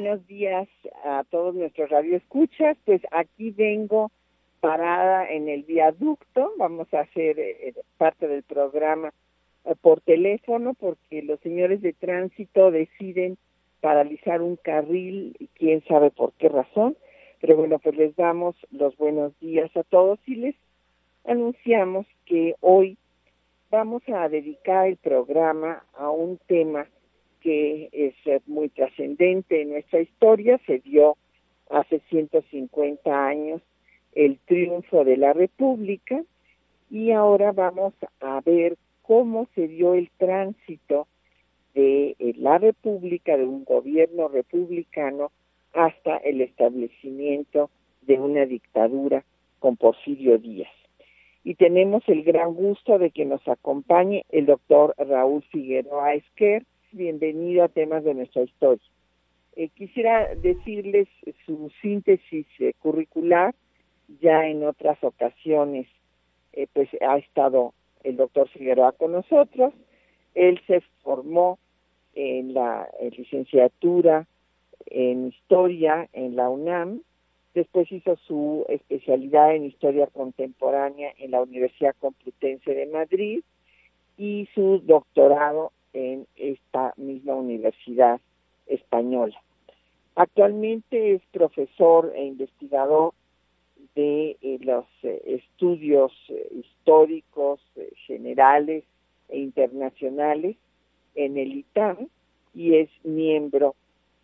Buenos días a todos nuestros radioescuchas. Pues aquí vengo parada en el viaducto. Vamos a hacer eh, parte del programa eh, por teléfono porque los señores de tránsito deciden paralizar un carril y quién sabe por qué razón. Pero bueno, pues les damos los buenos días a todos y les anunciamos que hoy vamos a dedicar el programa a un tema que es eh, muy trascendente en nuestra historia. Se dio hace 150 años el triunfo de la República y ahora vamos a ver cómo se dio el tránsito de eh, la República, de un gobierno republicano, hasta el establecimiento de una dictadura con Porfirio Díaz y tenemos el gran gusto de que nos acompañe el doctor Raúl Figueroa Esquer. Bienvenido a temas de nuestra historia. Eh, quisiera decirles su síntesis eh, curricular. Ya en otras ocasiones, eh, pues ha estado el doctor Figueroa con nosotros. Él se formó en la licenciatura en historia en la UNAM Después hizo su especialidad en historia contemporánea en la Universidad Complutense de Madrid y su doctorado en esta misma universidad española. Actualmente es profesor e investigador de eh, los eh, estudios eh, históricos generales e internacionales en el ITAM y es miembro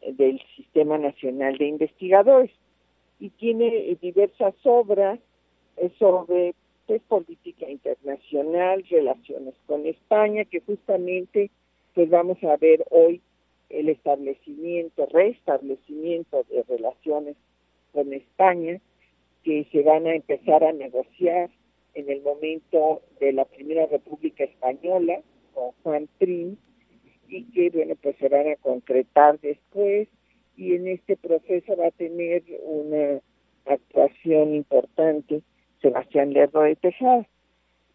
del Sistema Nacional de Investigadores y tiene diversas obras sobre pues, política internacional, relaciones con España, que justamente pues vamos a ver hoy el establecimiento, restablecimiento de relaciones con España, que se van a empezar a negociar en el momento de la Primera República Española con Juan Trin y que bueno pues se van a concretar después y en este proceso va a tener una actuación importante Sebastián Lerdo de Tejada.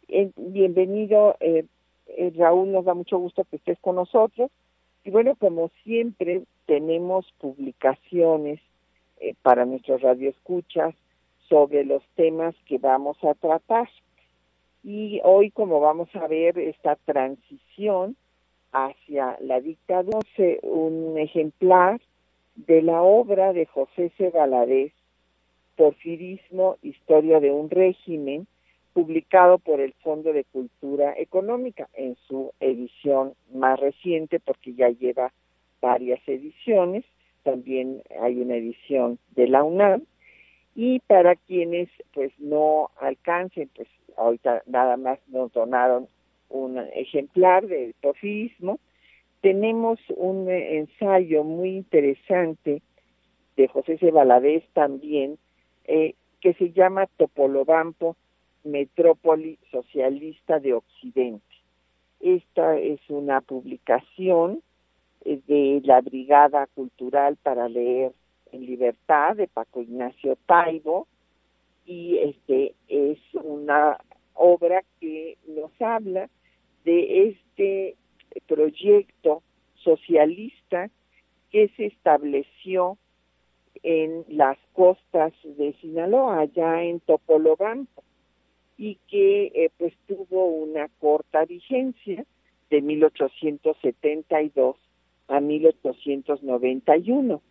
Eh, bienvenido, eh, eh, Raúl, nos da mucho gusto que estés con nosotros. Y bueno, como siempre, tenemos publicaciones para nuestros radioescuchas sobre los temas que vamos a tratar. Y hoy, como vamos a ver, esta transición hacia la dictadura, un ejemplar de la obra de José C. Valadez, Porfirismo, Historia de un régimen, publicado por el Fondo de Cultura Económica en su edición más reciente, porque ya lleva varias ediciones, también hay una edición de la UNAM, y para quienes pues no alcancen, pues ahorita nada más nos donaron un ejemplar del porfirismo, tenemos un ensayo muy interesante de José C. Valadez también, eh, que se llama Topolobampo, Metrópoli Socialista de Occidente. Esta es una publicación eh, de la Brigada Cultural para Leer en Libertad de Paco Ignacio Taibo y este es una obra que nos habla de este proyecto socialista que se estableció en las costas de Sinaloa, allá en Topolobampo, y que eh, pues tuvo una corta vigencia de 1872 a 1891.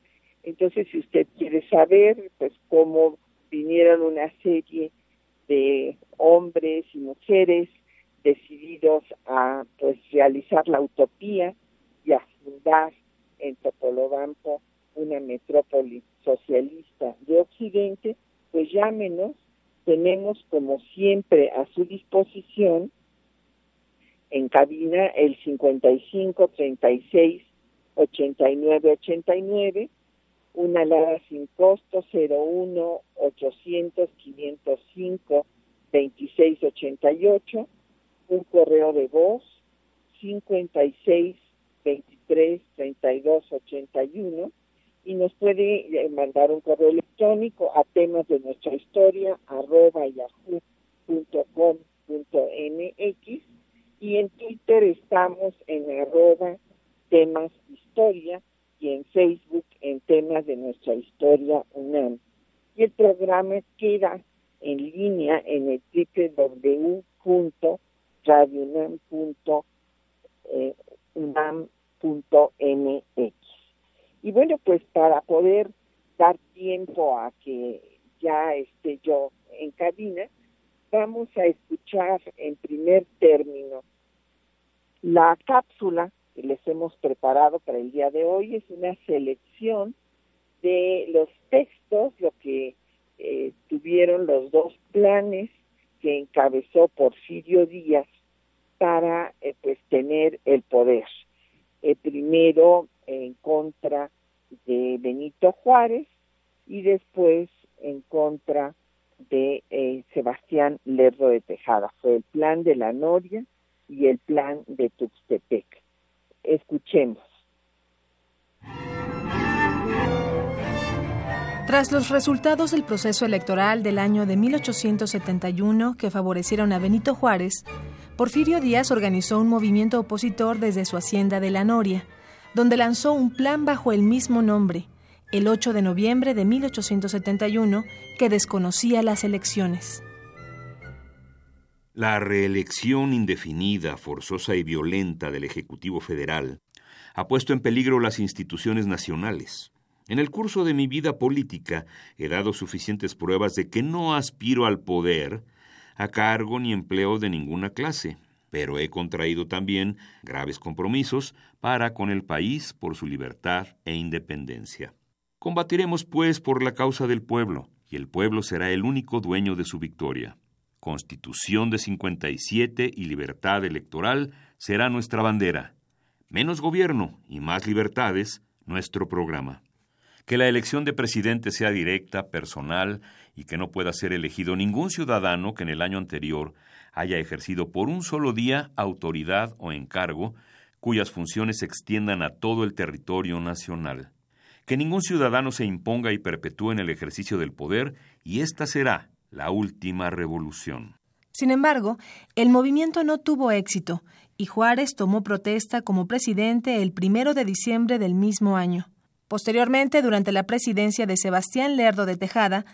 Entonces, si usted quiere saber pues cómo vinieron una serie de hombres y mujeres decididos a pues realizar la utopía y a fundar en Topolobampo una metrópoli socialista de Occidente, pues llámenos tenemos como siempre a su disposición en cabina el 55 36 89 89, una alada sin costo 01 800 505 26 88, un correo de voz 56 23 32 81 y nos puede eh, mandar un correo electrónico a temas de nuestra historia arroba yahoo.com.mx y en Twitter estamos en arroba temas historia y en Facebook en temas de nuestra historia UNAM. Y el programa queda en línea en el www.radiounam.unam.mx. Y bueno, pues para poder dar tiempo a que ya esté yo en cabina, vamos a escuchar en primer término la cápsula que les hemos preparado para el día de hoy. Es una selección de los textos, lo que eh, tuvieron los dos planes que encabezó Porfirio Díaz para eh, pues tener el poder. El primero en contra de Benito Juárez y después en contra de eh, Sebastián Lerdo de Tejada. Fue el plan de la Noria y el plan de Tuxtepec. Escuchemos. Tras los resultados del proceso electoral del año de 1871 que favorecieron a Benito Juárez, Porfirio Díaz organizó un movimiento opositor desde su hacienda de La Noria, donde lanzó un plan bajo el mismo nombre, el 8 de noviembre de 1871, que desconocía las elecciones. La reelección indefinida, forzosa y violenta del Ejecutivo Federal ha puesto en peligro las instituciones nacionales en el curso de mi vida política he dado suficientes pruebas de que no aspiro al poder a cargo ni empleo de ninguna clase, pero he contraído también graves compromisos para con el país por su libertad e independencia. Combatiremos, pues, por la causa del pueblo, y el pueblo será el único dueño de su victoria. Constitución de 57 y libertad electoral será nuestra bandera. Menos gobierno y más libertades, nuestro programa que la elección de presidente sea directa, personal y que no pueda ser elegido ningún ciudadano que en el año anterior haya ejercido por un solo día autoridad o encargo cuyas funciones se extiendan a todo el territorio nacional. Que ningún ciudadano se imponga y perpetúe en el ejercicio del poder y esta será la última revolución. Sin embargo, el movimiento no tuvo éxito y Juárez tomó protesta como presidente el primero de diciembre del mismo año. Posteriormente, durante la presidencia de Sebastián Lerdo de Tejada,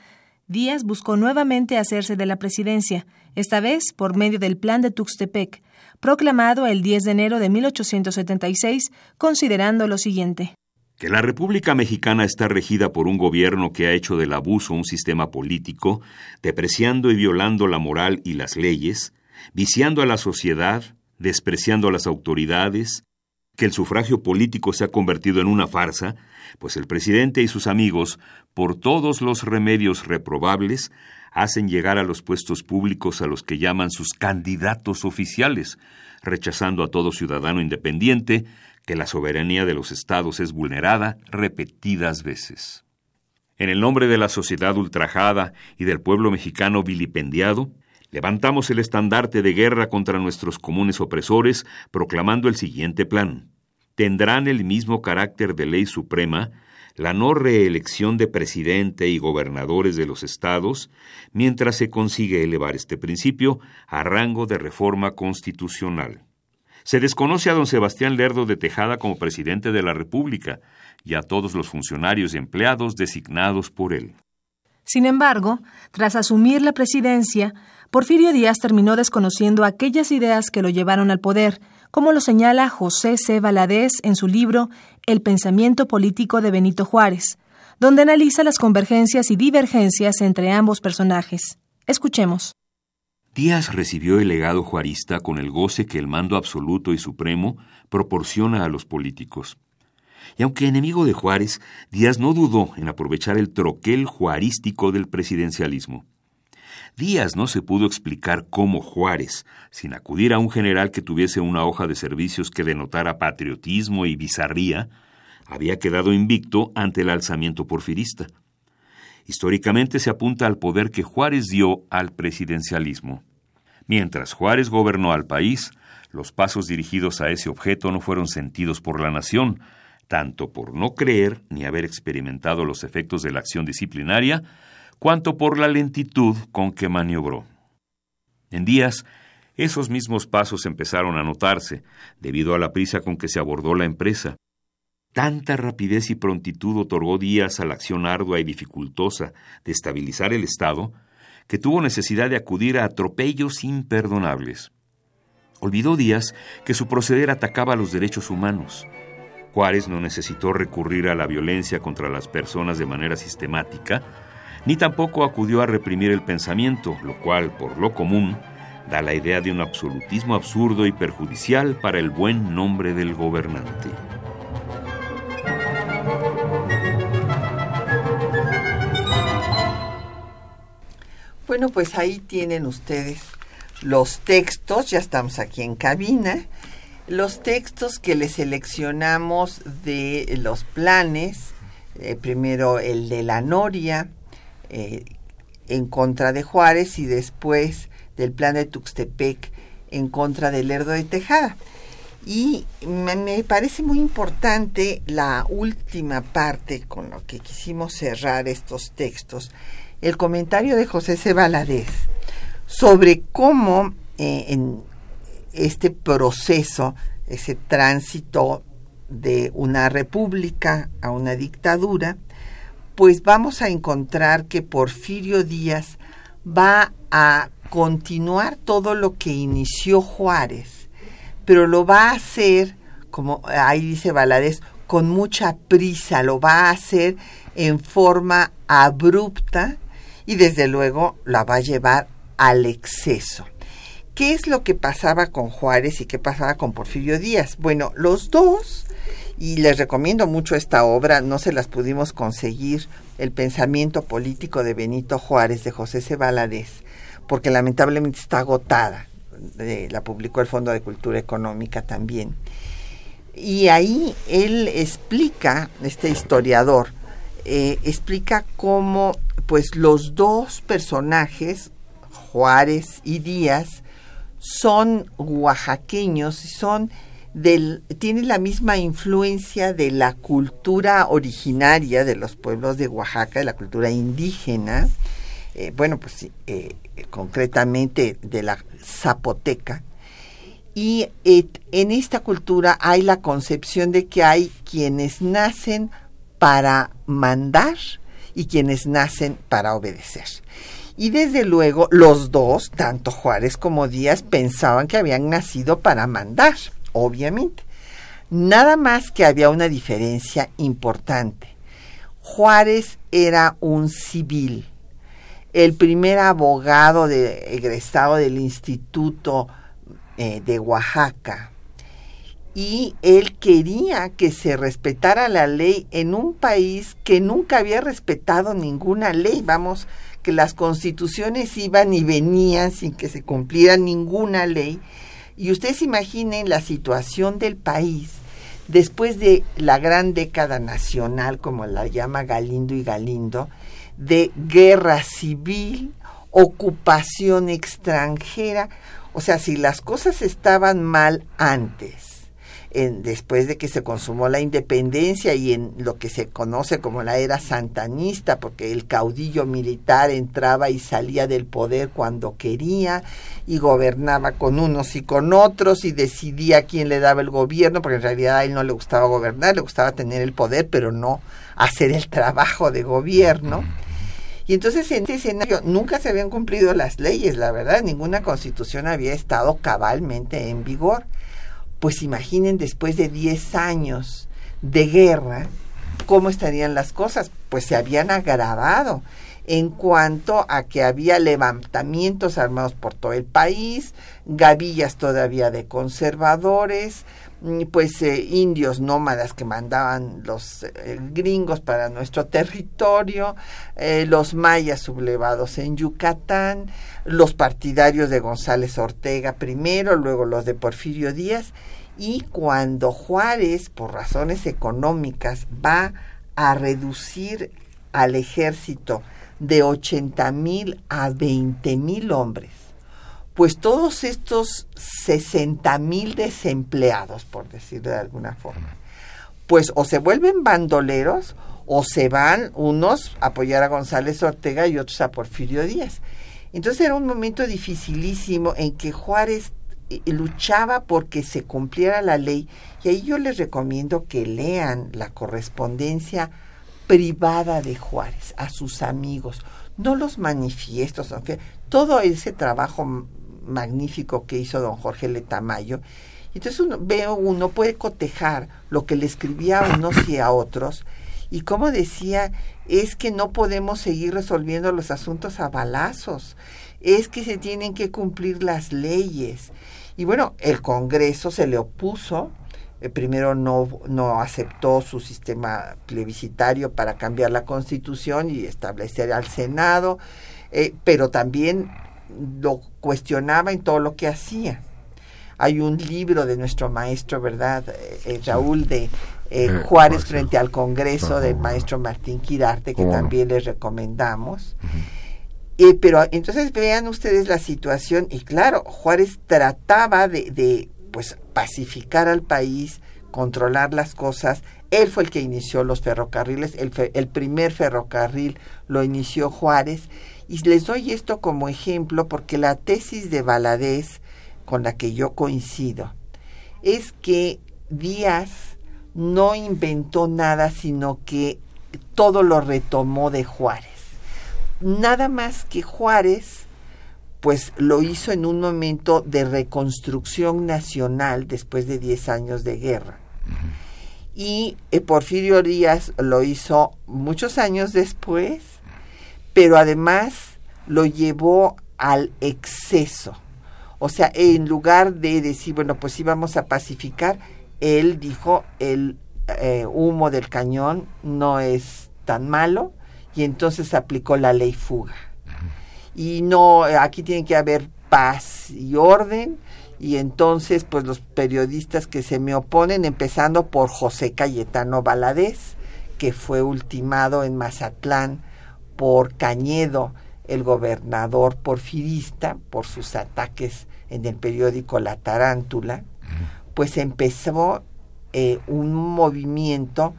Díaz buscó nuevamente hacerse de la presidencia, esta vez por medio del Plan de Tuxtepec, proclamado el 10 de enero de 1876, considerando lo siguiente. Que la República Mexicana está regida por un gobierno que ha hecho del abuso un sistema político, depreciando y violando la moral y las leyes, viciando a la sociedad, despreciando a las autoridades, que el sufragio político se ha convertido en una farsa, pues el presidente y sus amigos, por todos los remedios reprobables, hacen llegar a los puestos públicos a los que llaman sus candidatos oficiales, rechazando a todo ciudadano independiente que la soberanía de los estados es vulnerada repetidas veces. En el nombre de la sociedad ultrajada y del pueblo mexicano vilipendiado, levantamos el estandarte de guerra contra nuestros comunes opresores, proclamando el siguiente plan. Tendrán el mismo carácter de ley suprema la no reelección de presidente y gobernadores de los estados, mientras se consigue elevar este principio a rango de reforma constitucional. Se desconoce a don Sebastián Lerdo de Tejada como presidente de la República y a todos los funcionarios y empleados designados por él. Sin embargo, tras asumir la presidencia, Porfirio Díaz terminó desconociendo aquellas ideas que lo llevaron al poder, como lo señala José C. Valadez en su libro El pensamiento político de Benito Juárez, donde analiza las convergencias y divergencias entre ambos personajes. Escuchemos. Díaz recibió el legado juarista con el goce que el mando absoluto y supremo proporciona a los políticos. Y aunque enemigo de Juárez, Díaz no dudó en aprovechar el troquel juarístico del presidencialismo. Díaz no se pudo explicar cómo Juárez, sin acudir a un general que tuviese una hoja de servicios que denotara patriotismo y bizarría, había quedado invicto ante el alzamiento porfirista. Históricamente se apunta al poder que Juárez dio al presidencialismo. Mientras Juárez gobernó al país, los pasos dirigidos a ese objeto no fueron sentidos por la nación, tanto por no creer ni haber experimentado los efectos de la acción disciplinaria, cuanto por la lentitud con que maniobró. En días, esos mismos pasos empezaron a notarse, debido a la prisa con que se abordó la empresa. Tanta rapidez y prontitud otorgó Díaz a la acción ardua y dificultosa de estabilizar el Estado, que tuvo necesidad de acudir a atropellos imperdonables. Olvidó Díaz que su proceder atacaba los derechos humanos. Juárez no necesitó recurrir a la violencia contra las personas de manera sistemática, ni tampoco acudió a reprimir el pensamiento, lo cual, por lo común, da la idea de un absolutismo absurdo y perjudicial para el buen nombre del gobernante. Bueno, pues ahí tienen ustedes los textos, ya estamos aquí en cabina, los textos que le seleccionamos de los planes, eh, primero el de la Noria, en contra de Juárez y después del plan de Tuxtepec en contra del Lerdo de Tejada. Y me, parece muy importante la última parte con lo que quisimos cerrar estos textos, el comentario de José C. sobre cómo eh, en este proceso, ese tránsito de una república a una dictadura, pues vamos a encontrar que Porfirio Díaz va a continuar todo lo que inició Juárez, pero lo va a hacer, como ahí dice Valadez, con mucha prisa, lo va a hacer en forma abrupta y desde luego la va a llevar al exceso. ¿Qué es lo que pasaba con Juárez y qué pasaba con Porfirio Díaz? Bueno, los dos y les recomiendo mucho esta obra, no se las pudimos conseguir, El pensamiento político de Benito Juárez de José C. porque lamentablemente está agotada, la publicó el Fondo de Cultura Económica también. Y ahí él explica, este historiador, eh, explica cómo pues los dos personajes, Juárez y Díaz, son oaxaqueños y son tiene la misma influencia de la cultura originaria de los pueblos de Oaxaca, de la cultura indígena, eh, bueno, pues eh, concretamente de la zapoteca. Y en esta cultura hay la concepción de que hay quienes nacen para mandar y quienes nacen para obedecer. Y desde luego los dos, tanto Juárez como Díaz, pensaban que habían nacido para mandar obviamente. Nada más que había una diferencia importante. Juárez era un civil, el primer abogado egresado del Instituto eh, de Oaxaca. Y él quería que se respetara la ley en un país que nunca había respetado ninguna ley. Vamos, que las constituciones iban y venían sin que se cumpliera ninguna ley y ustedes imaginen la situación del país después de la gran década nacional, como la llama Galindo y Galindo, de guerra civil, ocupación extranjera. O sea, si las cosas estaban mal antes después de que se consumó la independencia y en lo que se conoce como la era santanista, porque el caudillo militar entraba y salía del poder cuando quería y gobernaba con unos y con otros y decidía quién le daba el gobierno, porque en realidad a él no le gustaba gobernar, le gustaba tener el poder, pero no hacer el trabajo de gobierno. Y entonces en ese escenario nunca se habían cumplido las leyes, la verdad, ninguna constitución había estado cabalmente en vigor pues imaginen después de 10 años de guerra, cómo estarían las cosas, pues se habían agravado. En cuanto a que había levantamientos armados por todo el país, gavillas todavía de conservadores, mm, pues eh, indios nómadas que mandaban los eh, gringos para nuestro territorio, eh, los mayas sublevados en Yucatán, los partidarios de González Ortega primero, luego los de Porfirio Díaz, y cuando Juárez, por razones económicas, va a reducir al ejército de 80 mil a 20 mil hombres, pues todos estos 60 mil desempleados, por decirlo de alguna forma, pues o se vuelven bandoleros o se van unos a apoyar a González Ortega y otros a Porfirio Díaz. Entonces era un momento dificilísimo en que Juárez eh, luchaba porque se cumpliera la ley. Y ahí yo les recomiendo que lean la correspondencia privada de Juárez a sus amigos, no los manifiestos, todo ese trabajo magnífico que hizo don Jorge Letamayo. Entonces uno, veo uno puede cotejar lo que le escribía a unos y a otros y como decía, es que no podemos seguir resolviendo los asuntos a balazos, es que se tienen que cumplir las leyes. Y bueno, el Congreso se le opuso, eh, primero no, no aceptó su sistema plebiscitario para cambiar la constitución y establecer al Senado, eh, pero también lo cuestionaba en todo lo que hacía. Hay un libro de nuestro maestro, ¿verdad? Eh, Raúl, de Juárez frente al Congreso del maestro Martín Quirarte, que también les recomendamos. pero entonces vean ustedes la situación y claro, Juárez trataba de, de pues pacificar al país, controlar las cosas. Él fue el que inició los ferrocarriles, el, el primer ferrocarril lo inició Juárez. Y les doy esto como ejemplo porque la tesis de Valadez, con la que yo coincido, es que Díaz no inventó nada, sino que todo lo retomó de Juárez. Nada más que Juárez pues lo hizo en un momento de reconstrucción nacional después de 10 años de guerra. Y eh, Porfirio Díaz lo hizo muchos años después, pero además lo llevó al exceso. O sea, en lugar de decir, bueno, pues íbamos a pacificar, él dijo, el eh, humo del cañón no es tan malo, y entonces aplicó la ley fuga y no, aquí tiene que haber paz y orden. Y entonces pues los periodistas que se me oponen, empezando por José Cayetano Valadez, que fue ultimado en Mazatlán por Cañedo, el gobernador porfirista, por sus ataques en el periódico La Tarántula, pues empezó eh, un movimiento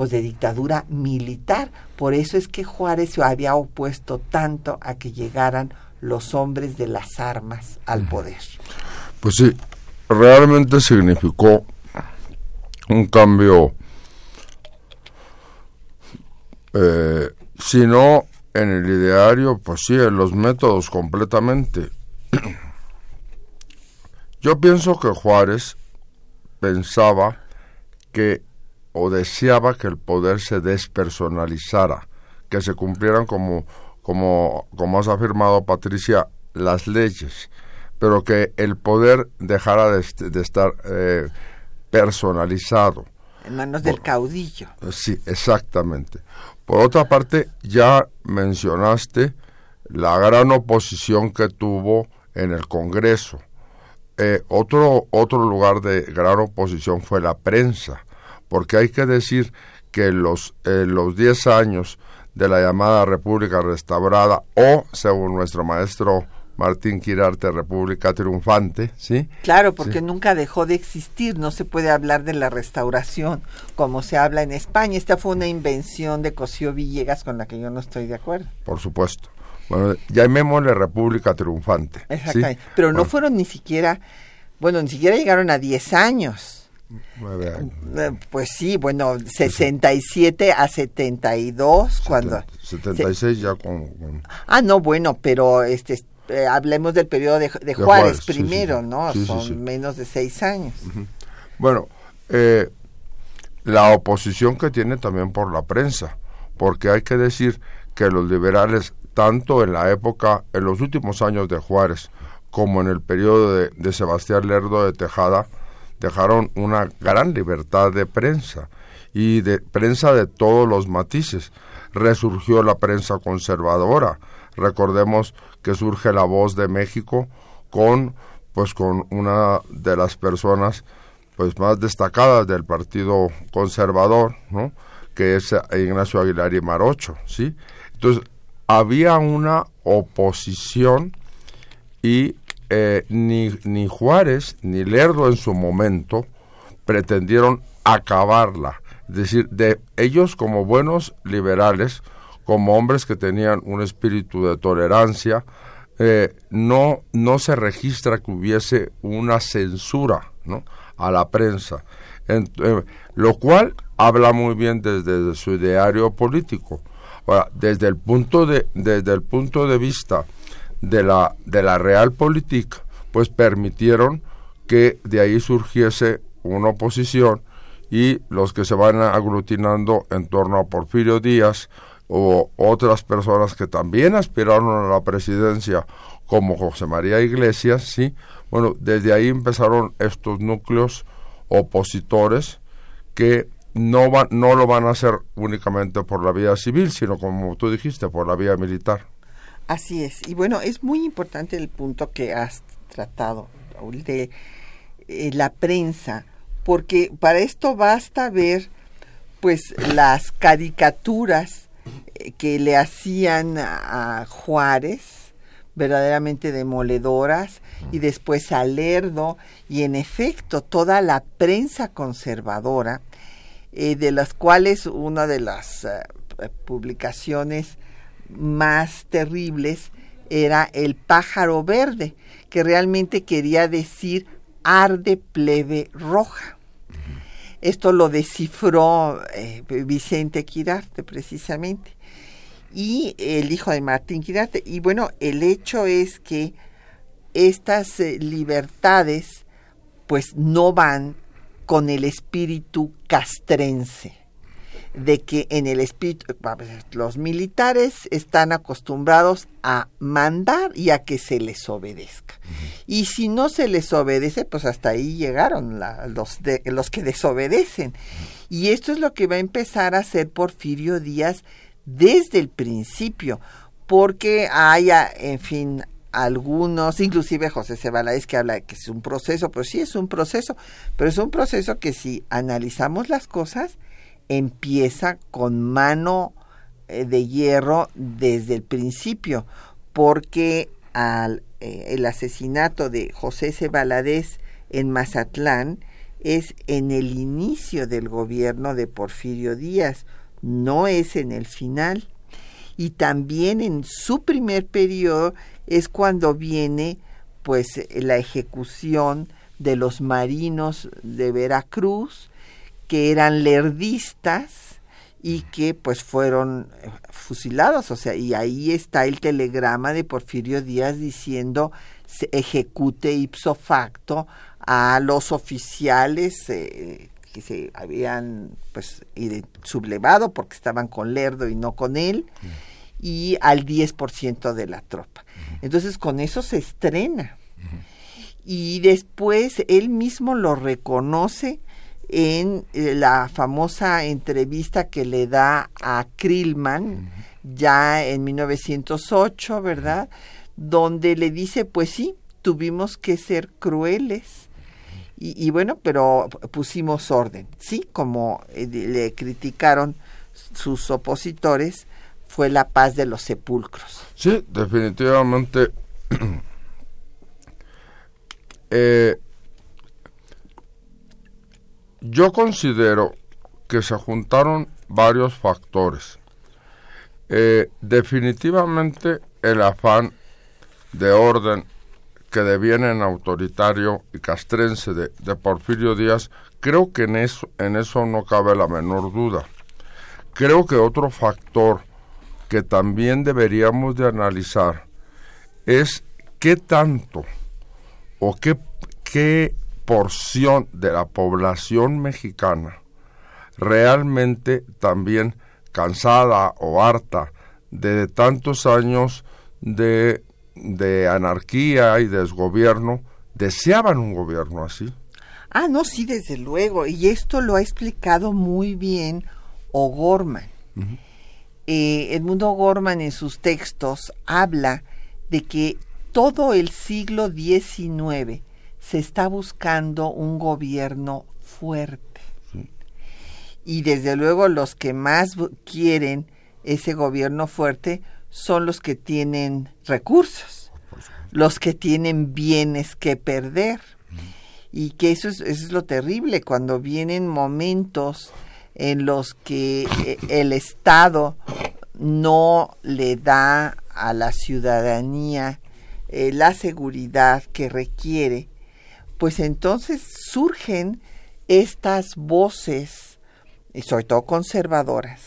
pues de dictadura militar. Por eso es que Juárez se había opuesto tanto a que llegaran los hombres de las armas al poder. Pues sí, realmente significó un cambio, eh, si no en el ideario, pues sí, en los métodos completamente. Yo pienso que Juárez pensaba que o deseaba que el poder se despersonalizara, que se cumplieran como, como, como has afirmado Patricia, las leyes, pero que el poder dejara de, estar eh, personalizado. En manos del caudillo. Sí, exactamente. Por otra parte, ya mencionaste la gran oposición que tuvo en el Congreso. Eh, otro, otro lugar de gran oposición fue la prensa porque hay que decir que los, eh, los 10 años de la llamada República Restaurada o, según nuestro maestro Martín Quirarte, República Triunfante, ¿sí? Claro, porque nunca dejó de existir, no se puede hablar de la restauración como se habla en España. Esta fue una invención de Cosío Villegas con la que yo no estoy de acuerdo. Por supuesto. Bueno, llamémosle República Triunfante. Exactamente. Pero no fueron ni siquiera, bueno, ni siquiera llegaron a 10 años. Eh, pues sí, bueno, 67 a 72 cuando 76 ya con, Ah, no, bueno, pero este eh, hablemos del periodo de, Juárez, primero, ¿no? Son menos de seis años. Bueno, eh, la oposición que tiene también por la prensa, porque hay que decir que los liberales, tanto en la época, en los últimos años de Juárez, como en el periodo de, de Sebastián Lerdo de Tejada, dejaron una gran libertad de prensa y de prensa de todos los matices. Resurgió la prensa conservadora. Recordemos que surge la voz de México con pues con una de las personas pues más destacadas del Partido Conservador, ¿no? que es Ignacio Aguilar y Marocho, ¿sí? Entonces, había una oposición y eh, ni, ni Juárez ni Lerdo en su momento pretendieron acabarla. Es decir, de ellos como buenos liberales, como hombres que tenían un espíritu de tolerancia, eh, no, no se registra que hubiese una censura a la prensa, eh, lo cual habla muy bien desde su ideario político. desde el punto de, desde el punto de vista de la, de la realpolitik, pues permitieron que de ahí surgiese una oposición y los que se van aglutinando en torno a Porfirio Díaz o otras personas que también aspiraron a la presidencia como José María Iglesias, sí, bueno, desde ahí empezaron estos núcleos opositores que no van, no lo van a hacer únicamente por la vía civil, sino como tú dijiste, por la vía militar. Así es. Y bueno, es muy importante el punto que has tratado, Raúl, de eh, la prensa, porque para esto basta ver pues las caricaturas eh, que le hacían a, Juárez, verdaderamente demoledoras, y después a Lerdo, y en efecto toda la prensa conservadora, eh, de las cuales una de las publicaciones más terribles era el pájaro verde, que realmente quería decir arde plebe roja. Esto lo descifró eh, Vicente Quirarte precisamente y el hijo de Martín Quirarte. Y bueno, el hecho es que estas eh, libertades pues no van con el espíritu castrense de que en el espíritu, los militares están acostumbrados a mandar y a que se les obedezca. Y si no se les obedece, pues hasta ahí llegaron los, de, los que desobedecen. Y esto es lo que va a empezar a hacer Porfirio Díaz desde el principio, porque haya, en fin, algunos, inclusive José Ceballos que habla de que es un proceso, pero sí es un proceso, pero es un proceso que si analizamos las cosas, empieza con mano eh, de hierro desde el principio, porque al, eh, el asesinato de José C. en Mazatlán es en el inicio del gobierno de Porfirio Díaz, no es en el final. Y también en su primer periodo es cuando viene pues la ejecución de los marinos de Veracruz, que eran lerdistas y que pues fueron eh, fusilados, o sea, y ahí está el telegrama de Porfirio Díaz diciendo se ejecute ipso facto a los oficiales eh, que se habían pues sublevado porque estaban con Lerdo y no con él y al 10% de la tropa. Entonces con eso se estrena. Y después él mismo lo reconoce en eh, la famosa entrevista que le da a Krillman ya en 1908, ¿verdad? Donde le dice, pues sí, tuvimos que ser crueles. Y, bueno, pero pusimos orden, ¿sí? Como eh, le criticaron sus opositores, fue la paz de los sepulcros. Sí, definitivamente. eh, yo considero que se juntaron varios factores. Eh, definitivamente el afán de orden que deviene en autoritario y castrense de, de, Porfirio Díaz, creo que en eso, en eso no cabe la menor duda. Creo que otro factor que también deberíamos de analizar es qué tanto o qué, qué porción de la población mexicana realmente también cansada o harta de tantos años de, de anarquía y desgobierno, deseaban un gobierno así. Ah, no, sí, desde luego. Y esto lo ha explicado muy bien O'Gorman. Eh, Edmundo O'Gorman en sus textos habla de que todo el siglo XIX se está buscando un gobierno fuerte. Y desde luego los que más quieren ese gobierno fuerte son los que tienen recursos, los que tienen bienes que perder. Y que eso es, eso es lo terrible, cuando vienen momentos en los que eh, el Estado no le da a la ciudadanía eh, la seguridad que requiere, pues entonces surgen estas voces, y sobre todo conservadoras,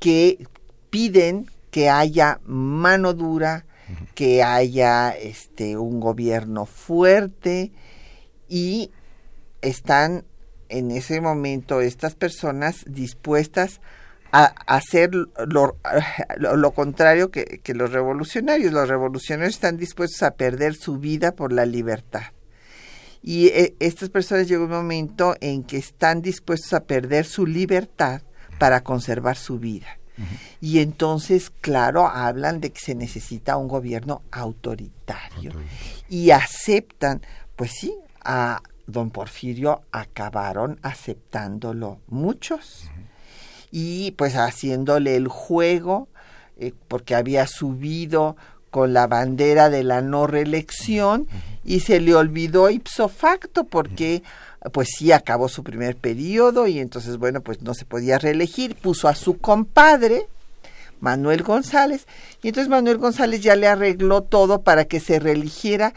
que piden que haya mano dura, que haya este un gobierno fuerte y están en ese momento estas personas dispuestas a hacer lo, lo, contrario que, que, los revolucionarios. Los revolucionarios están dispuestos a perder su vida por la libertad. Y eh, estas personas llega un momento en que están dispuestos a perder su libertad para conservar su vida. Y entonces, claro, hablan de que se necesita un gobierno autoritario. Y aceptan, pues sí, a don Porfirio acabaron aceptándolo muchos. Y pues haciéndole el juego, eh, porque había subido con la bandera de la no reelección y se le olvidó ipso facto porque pues sí acabó su primer periodo y entonces bueno pues no se podía reelegir puso a su compadre Manuel González y entonces Manuel González ya le arregló todo para que se reeligiera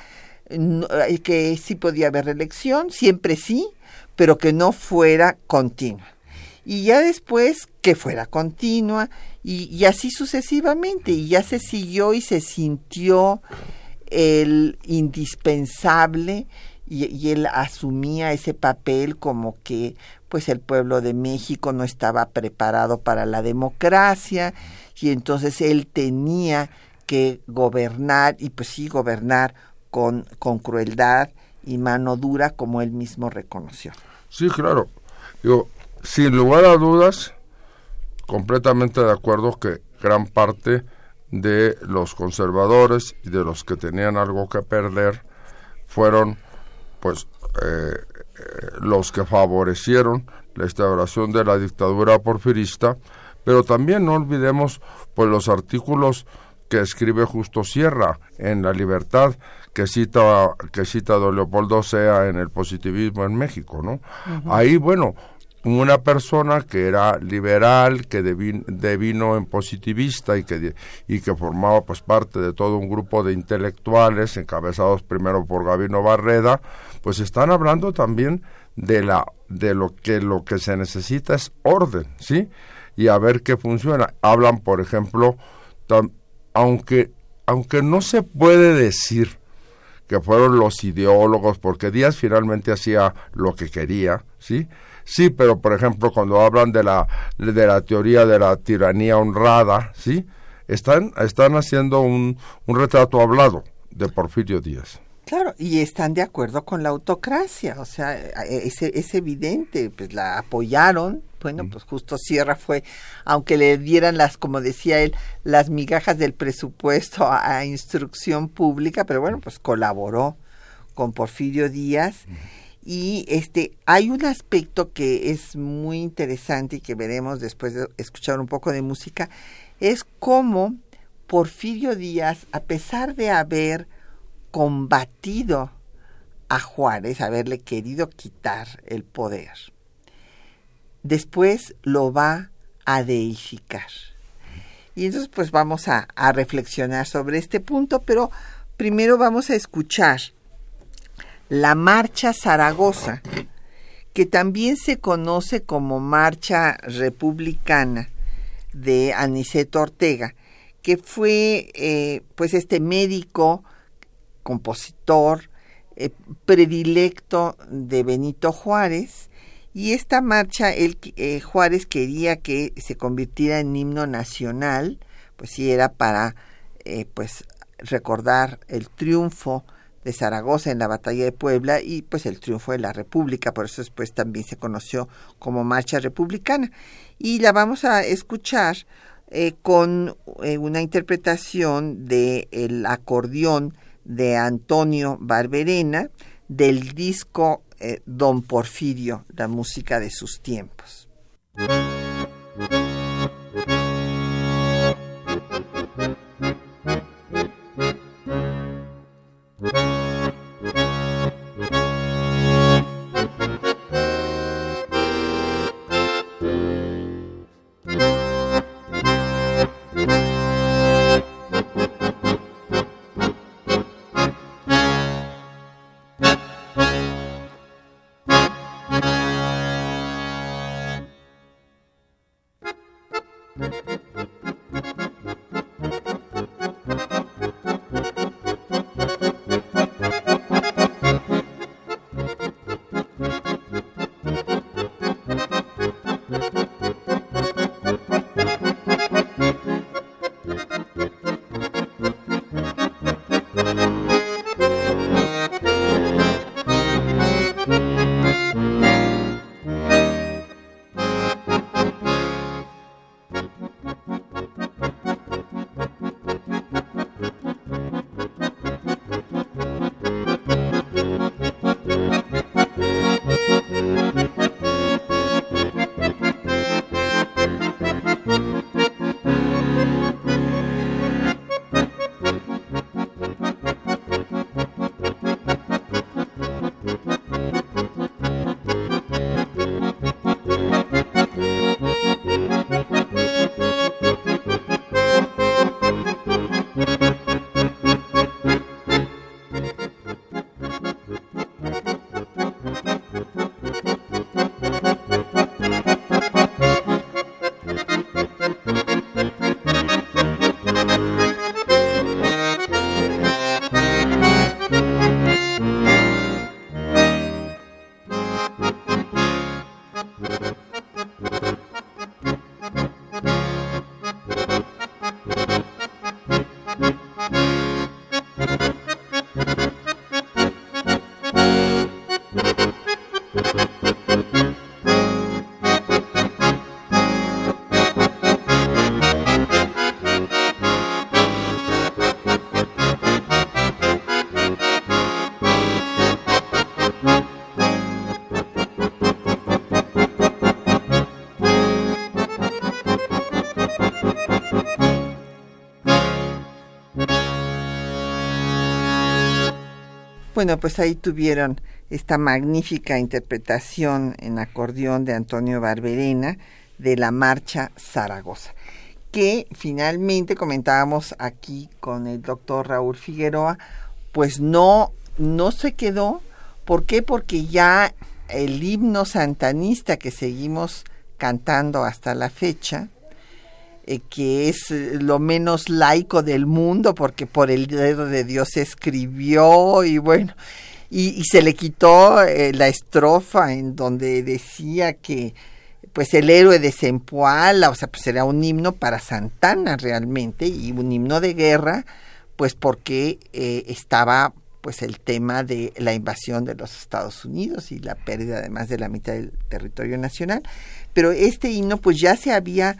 eh, que sí podía haber reelección siempre sí pero que no fuera continua. Y ya después que fuera continua y, así sucesivamente y ya se siguió y se sintió el indispensable y, él asumía ese papel como que pues el pueblo de México no estaba preparado para la democracia y entonces él tenía que gobernar y pues sí gobernar con, con crueldad y mano dura como él mismo reconoció. Sí, claro. Digo, sin lugar a dudas, completamente de acuerdo que gran parte de los conservadores y de los que tenían algo que perder fueron pues eh, eh, los que favorecieron la instauración de la dictadura porfirista, pero también no olvidemos pues los artículos que escribe Justo Sierra en La Libertad, que cita que cita don Leopoldo Sea en el positivismo en México, ¿no? Ahí, bueno, una persona que era liberal, que devino, en positivista y que, y que formaba pues parte de todo un grupo de intelectuales encabezados primero por Gabino Barreda, pues están hablando también de la de lo que lo que se necesita es orden, ¿sí? Y a ver qué funciona. Hablan, por ejemplo, aunque aunque no se puede decir que fueron los ideólogos porque Díaz finalmente hacía lo que quería, ¿sí? Sí, pero por ejemplo, cuando hablan de la, de la teoría de la tiranía honrada, ¿sí? Están, están haciendo un, un retrato hablado de Porfirio Díaz. Claro, y están de acuerdo con la autocracia, o sea, es, es evidente, pues la apoyaron, bueno, pues justo Sierra fue, aunque le dieran las, como decía él, las migajas del presupuesto a, instrucción pública, pero bueno, pues colaboró con Porfirio Díaz. Y este, hay un aspecto que es muy interesante y que veremos después de escuchar un poco de música, es cómo Porfirio Díaz, a pesar de haber combatido a Juárez, haberle querido quitar el poder, después lo va a deificar. Y entonces pues vamos a, reflexionar sobre este punto, pero primero vamos a escuchar la Marcha Zaragoza, que también se conoce como Marcha Republicana de Aniceto Ortega, que fue eh, pues este médico, compositor, eh, predilecto de Benito Juárez, y esta marcha, el, eh, Juárez quería que se convirtiera en himno nacional, pues sí era para eh, pues recordar el triunfo de Zaragoza en la batalla de Puebla y pues el triunfo de la República, por eso después también se conoció como Marcha Republicana. Y la vamos a escuchar eh, con eh, una interpretación del el acordeón de Antonio Barberena del disco eh, Don Porfirio, la música de sus tiempos. Bueno, pues ahí tuvieron esta magnífica interpretación en acordeón de Antonio Barberena de la Marcha Zaragoza, que finalmente comentábamos aquí con el doctor Raúl Figueroa, pues no, no se quedó. ¿Por qué? Porque ya el himno santanista que seguimos cantando hasta la fecha, eh, que es eh, lo menos laico del mundo, porque por el dedo de Dios se escribió y bueno, y, se le quitó eh, la estrofa en donde decía que pues el héroe de Zempoala, o sea, pues era un himno para Santana realmente y un himno de guerra, pues porque estaba pues el tema de la invasión de los Estados Unidos y la pérdida además de la mitad del territorio nacional. Pero este himno pues ya se había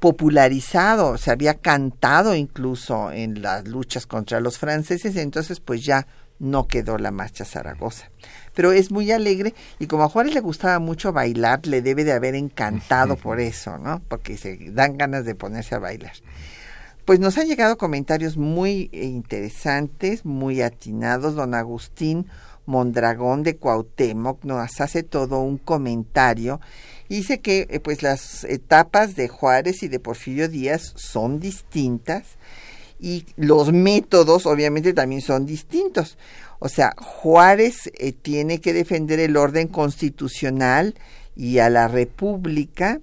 popularizado, se había cantado incluso en las luchas contra los franceses, entonces pues ya no quedó la marcha Zaragoza. Pero es muy alegre y como a Juárez le gustaba mucho bailar, le debe de haber encantado por eso, ¿no? Porque se dan ganas de ponerse a bailar. Pues nos han llegado comentarios muy interesantes, muy atinados. Don Agustín Mondragón de Cuauhtémoc nos hace todo un comentario dice que eh, pues las etapas de Juárez y de Porfirio Díaz son distintas y los métodos obviamente también son distintos. O sea, Juárez eh, tiene que defender el orden constitucional y a la república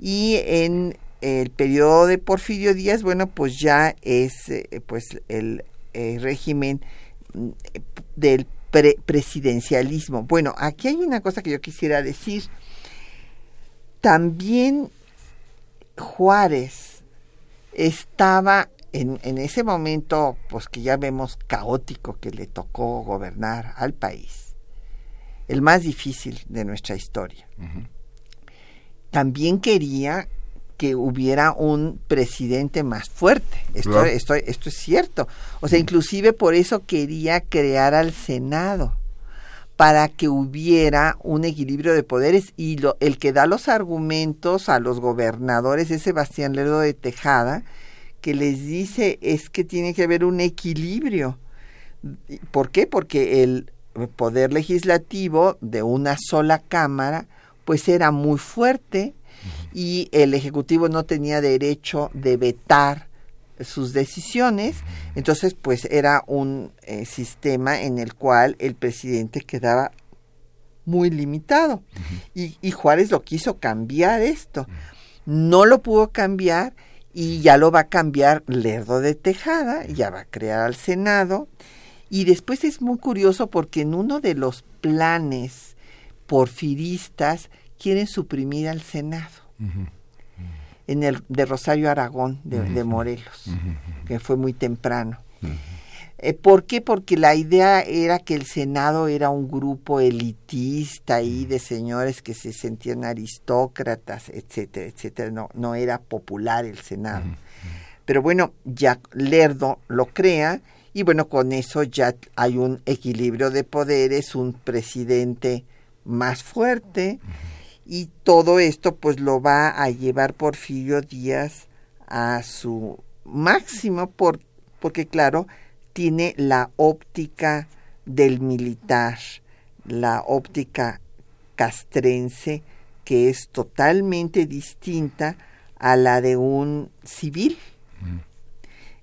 y en el periodo de Porfirio Díaz, bueno, pues ya es eh, pues el régimen mm, del presidencialismo. Bueno, aquí hay una cosa que yo quisiera decir también Juárez estaba en, en, ese momento, pues que ya vemos caótico que le tocó gobernar al país, el más difícil de nuestra historia. También quería que hubiera un presidente más fuerte. Esto, esto, esto es cierto. O sea, inclusive por eso quería crear al Senado para que hubiera un equilibrio de poderes y lo, el que da los argumentos a los gobernadores es Sebastián Lerdo de Tejada, que les dice es que tiene que haber un equilibrio. ¿Por qué? Porque el poder legislativo de una sola cámara pues era muy fuerte y el ejecutivo no tenía derecho de vetar sus decisiones, entonces pues era un eh, sistema en el cual el presidente quedaba muy limitado. Y, y, Juárez lo quiso cambiar esto, no lo pudo cambiar y ya lo va a cambiar Lerdo de Tejada, ya va a crear al Senado. Y después es muy curioso porque en uno de los planes porfiristas quieren suprimir al Senado en el de Rosario Aragón de, Morelos, que fue muy temprano. Eh, ¿Por qué? Porque la idea era que el Senado era un grupo elitista y de señores que se sentían aristócratas, etcétera, etcétera. No, no era popular el Senado. Pero bueno, ya Lerdo lo crea y bueno, con eso ya hay un equilibrio de poderes, un presidente más fuerte y todo esto pues lo va a llevar Porfirio Díaz a su máximo por, porque claro, tiene la óptica del militar, la óptica castrense que es totalmente distinta a la de un civil.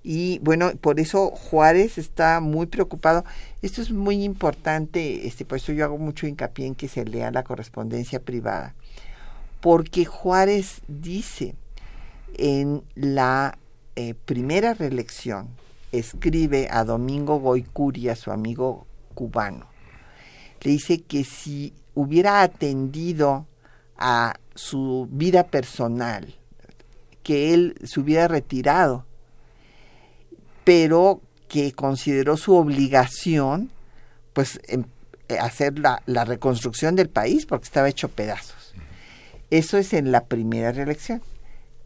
Y bueno, por eso Juárez está muy preocupado. Esto es muy importante, este, por eso yo hago mucho hincapié en que se lea la correspondencia privada. Porque Juárez dice en la eh, primera reelección, escribe a Domingo Goicuria, su amigo cubano, le dice que si hubiera atendido a su vida personal, que él se hubiera retirado pero que consideró su obligación pues em, eh, hacer la, la, reconstrucción del país porque estaba hecho pedazos. Eso es en la primera reelección.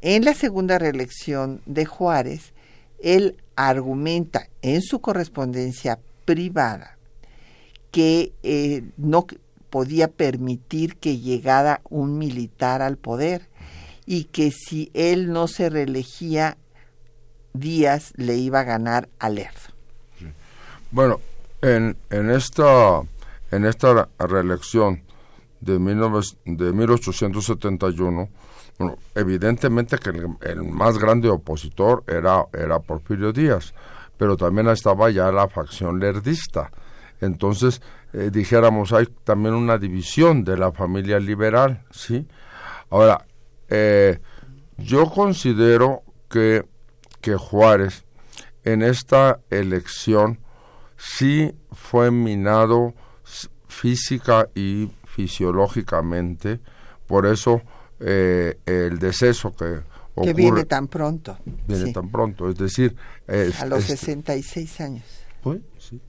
En la segunda reelección de Juárez, él argumenta en su correspondencia privada que eh, no podía permitir que llegara un militar al poder y que si él no se reelegía Díaz le iba a ganar a Lerdo. Bueno, en, en, esta, en esta reelección de, de 1871, bueno, evidentemente que el, más grande opositor era, era Porfirio Díaz, pero también estaba ya la facción lerdista. Entonces, eh, dijéramos, hay también una división de la familia liberal, ¿sí? Ahora, eh, yo considero que que Juárez en esta elección sí fue minado física y fisiológicamente, por eso eh, el deceso que ocurre, que viene tan pronto. Viene tan pronto, es decir... a los 66 años. Pues, sí,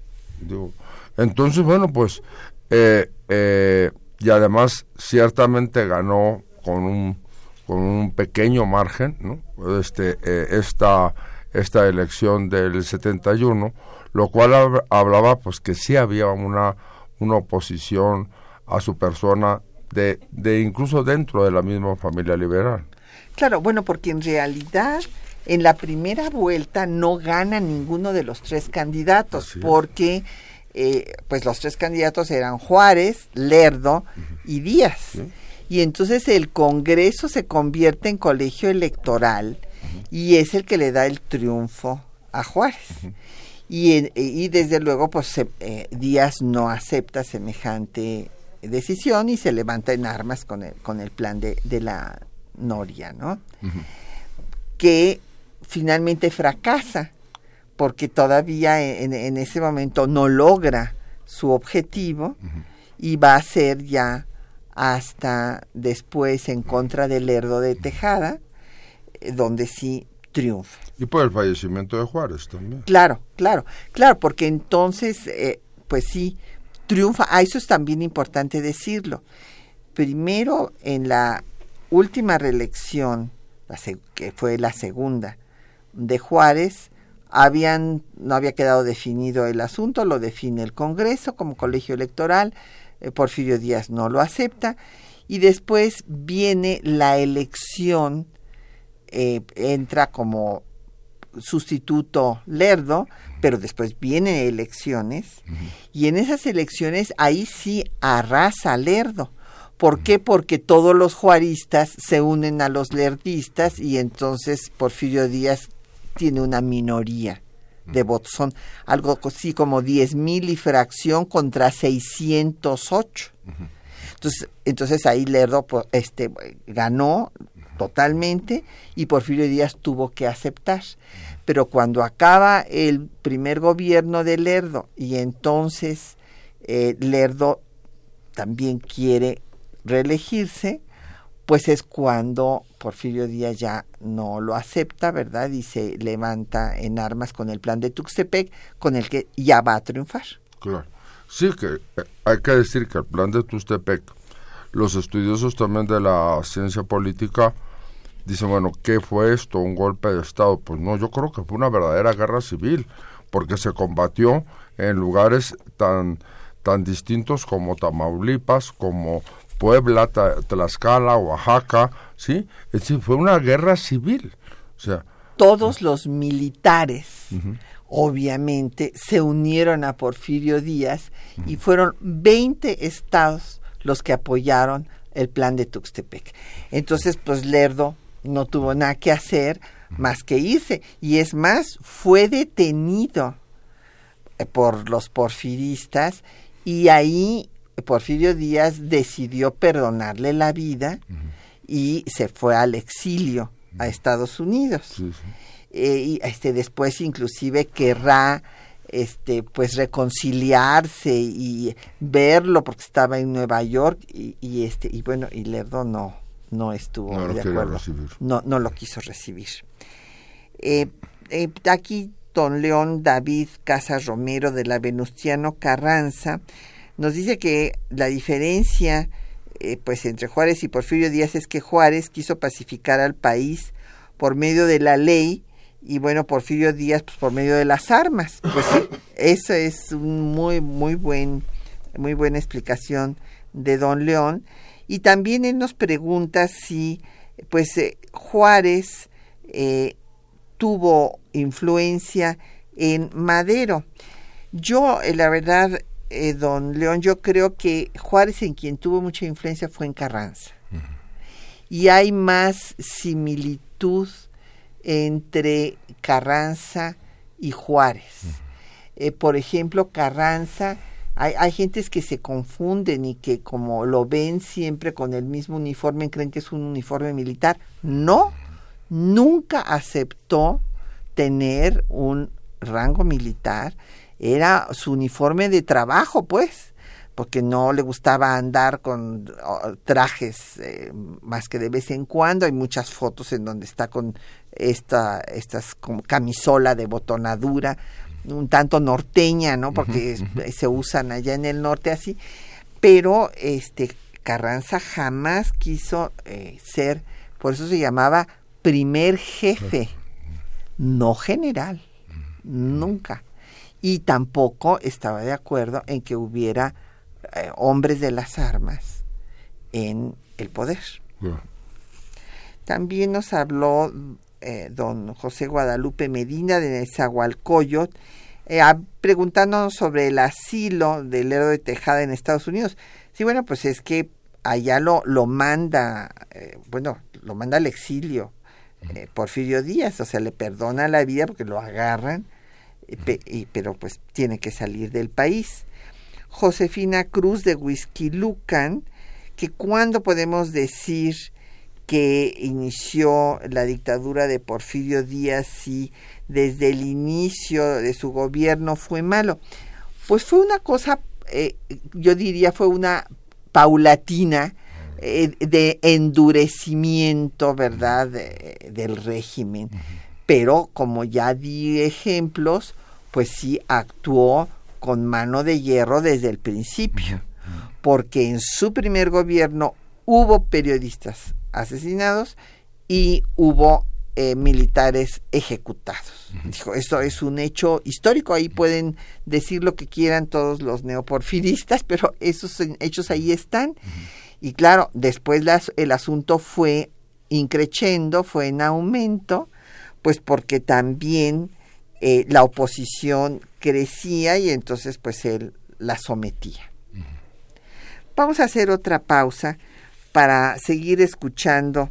digo, entonces, bueno, pues, eh, eh, y además ciertamente ganó con un con un pequeño margen, ¿no? este, eh, esta, esta elección del 71, lo cual hablaba pues que sí había una, una oposición a su persona de, de incluso dentro de la misma familia liberal. Claro, bueno, porque en realidad en la primera vuelta no gana ninguno de los tres candidatos, porque eh, pues los tres candidatos eran Juárez, Lerdo y Díaz y entonces el Congreso se convierte en colegio electoral y es el que le da el triunfo a Juárez. y, y, desde luego, pues eh, Díaz no acepta semejante decisión y se levanta en armas con el, con el plan de, de la Noria, ¿no? Que finalmente fracasa porque todavía en, en, ese momento no logra su objetivo y va a ser ya hasta después en contra del Lerdo de Tejada, eh, donde sí triunfa. Y por el fallecimiento de Juárez también. Claro, claro, claro, porque entonces, eh, pues sí, triunfa. Ah, eso es también importante decirlo. Primero, en la última reelección, que fue la segunda, de Juárez, habían, no había quedado definido el asunto, lo define el Congreso como colegio electoral, Porfirio Díaz no lo acepta, y después viene la elección, eh, entra como sustituto Lerdo, pero después vienen elecciones, y en esas elecciones ahí sí arrasa Lerdo. ¿Por qué? Porque todos los juaristas se unen a los lerdistas y entonces Porfirio Díaz tiene una minoría de votos. Son algo así como diez mil y fracción contra 608. Entonces, entonces ahí Lerdo pues, este, ganó totalmente y Porfirio Díaz tuvo que aceptar. Pero cuando acaba el primer gobierno de Lerdo y entonces eh, Lerdo también quiere reelegirse, pues es cuando Porfirio Díaz ya no lo acepta, ¿verdad? Y se levanta en armas con el plan de Tuxtepec, con el que ya va a triunfar. Claro. Sí, que eh, hay que decir que el plan de Tuxtepec, los estudiosos también de la ciencia política dicen, bueno, ¿qué fue esto? ¿Un golpe de Estado? Pues no, yo creo que fue una verdadera guerra civil, porque se combatió en lugares tan, tan distintos como Tamaulipas, como Puebla, Tlaxcala, Oaxaca, ¿sí? Es decir, fue una guerra civil. O sea, todos los militares, obviamente, se unieron a Porfirio Díaz y fueron 20 estados los que apoyaron el plan de Tuxtepec. Entonces, pues Lerdo no tuvo nada que hacer más que irse. Y es más, fue detenido eh, por los porfiristas y ahí Porfirio Díaz decidió perdonarle la vida y se fue al exilio a Estados Unidos. Eh, y este después inclusive querrá este pues reconciliarse y verlo porque estaba en Nueva York y, este y bueno y Lerdo no no estuvo de acuerdo. no no lo quiso recibir. Eh, eh, aquí don León David Casas Romero de la Venustiano Carranza nos dice que la diferencia eh, pues entre Juárez y Porfirio Díaz es que Juárez quiso pacificar al país por medio de la ley y bueno Porfirio Díaz pues por medio de las armas. Pues eso es un muy muy buen muy buena explicación de don León. Y también él nos pregunta si pues eh, Juárez eh, tuvo influencia en Madero. Yo la verdad eh, don León, yo creo que Juárez en quien tuvo mucha influencia fue en Carranza. Y hay más similitud entre Carranza y Juárez. Eh, por ejemplo, Carranza, hay, hay gentes que se confunden y que como lo ven siempre con el mismo uniforme, creen que es un uniforme militar. No, nunca aceptó tener un rango militar era su uniforme de trabajo, pues, porque no le gustaba andar con trajes eh, más que de vez en cuando. Hay muchas fotos en donde está con esta estas como camisola de botonadura, un tanto norteña, ¿no? Porque se usan allá en el norte así. Pero este Carranza jamás quiso eh, ser, por eso se llamaba primer jefe, no general, nunca y tampoco estaba de acuerdo en que hubiera eh, hombres de las armas en el poder. También nos habló eh, don José Guadalupe Medina de Nezahualcóyotl, eh, preguntándonos sobre el asilo del héroe de Tejada en Estados Unidos. Sí, bueno, pues es que allá lo, lo manda, bueno, lo manda al exilio Porfirio Díaz, o sea, le perdona la vida porque lo agarran pero pues tiene que salir del país. Josefina Cruz de Whisky que cuando podemos decir que inició la dictadura de Porfirio Díaz y desde el inicio de su gobierno fue malo. Pues fue una cosa, eh, yo diría, fue una paulatina eh, de endurecimiento, ¿verdad?, del régimen pero como ya di ejemplos, pues sí actuó con mano de hierro desde el principio, porque en su primer gobierno hubo periodistas asesinados y hubo eh, militares ejecutados. Dijo, esto es un hecho histórico, ahí pueden decir lo que quieran todos los neoporfiristas, pero esos hechos ahí están. Y claro, después el asunto fue increciendo, fue en aumento, pues porque también eh, la oposición crecía y entonces pues él la sometía. Vamos a hacer otra pausa para seguir escuchando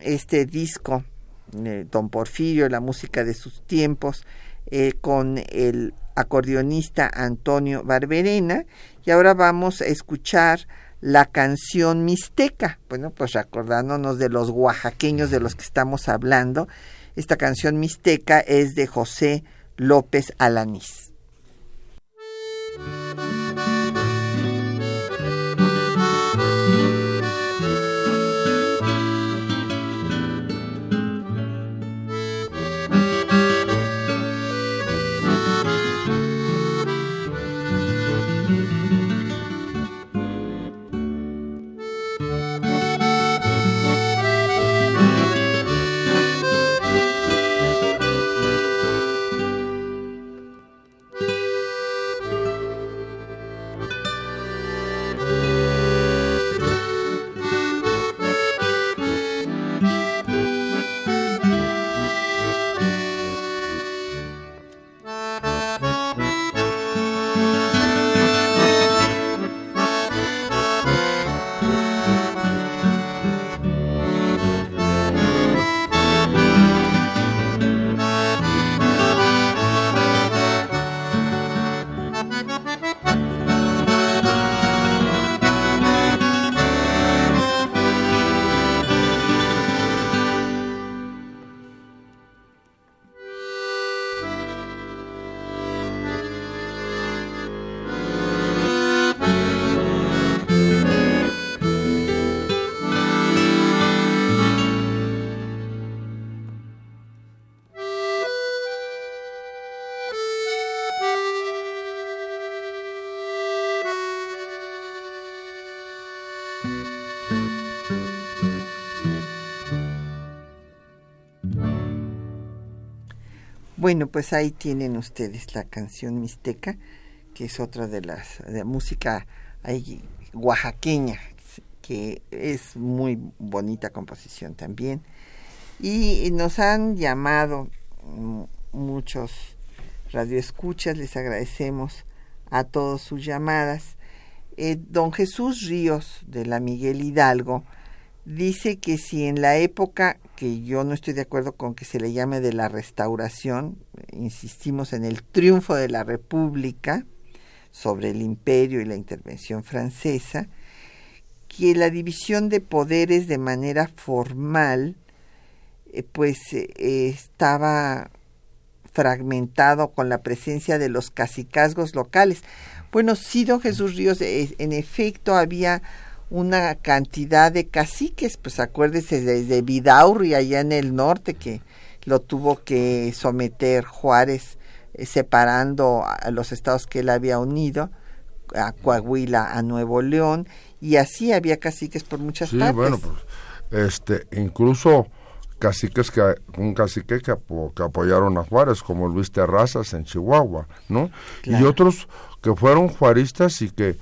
este disco, eh, Don Porfirio, la música de sus tiempos, eh, con el acordeonista Antonio Barberena. Y ahora vamos a escuchar la canción mixteca. Bueno, pues acordándonos de los oaxaqueños de los que estamos hablando. Esta canción mixteca es de José López Alanís. Bueno, pues ahí tienen ustedes la canción Mixteca, que es otra de las de música oaxaqueña, que es muy bonita composición también. Y nos han llamado mm, muchos radioescuchas, les agradecemos a todos sus llamadas. Eh, don Jesús Ríos de la Miguel Hidalgo dice que si en la época que yo no estoy de acuerdo con que se le llame de la restauración, insistimos en el triunfo de la República sobre el imperio y la intervención francesa, que la división de poderes de manera formal eh, pues eh, estaba fragmentado con la presencia de los cacicazgos locales. Bueno, sí, don Jesús Ríos, eh, en efecto había una cantidad de caciques, pues acuérdese desde Vidaurri allá en el norte que lo tuvo que someter Juárez eh, separando a los estados que él había unido, a Coahuila, a Nuevo León, y así había caciques por muchas sí, partes. bueno, pues, este, incluso caciques que un cacique que, que, apoyaron a Juárez, como Luis Terrazas en Chihuahua, ¿no? Y otros que fueron juaristas y que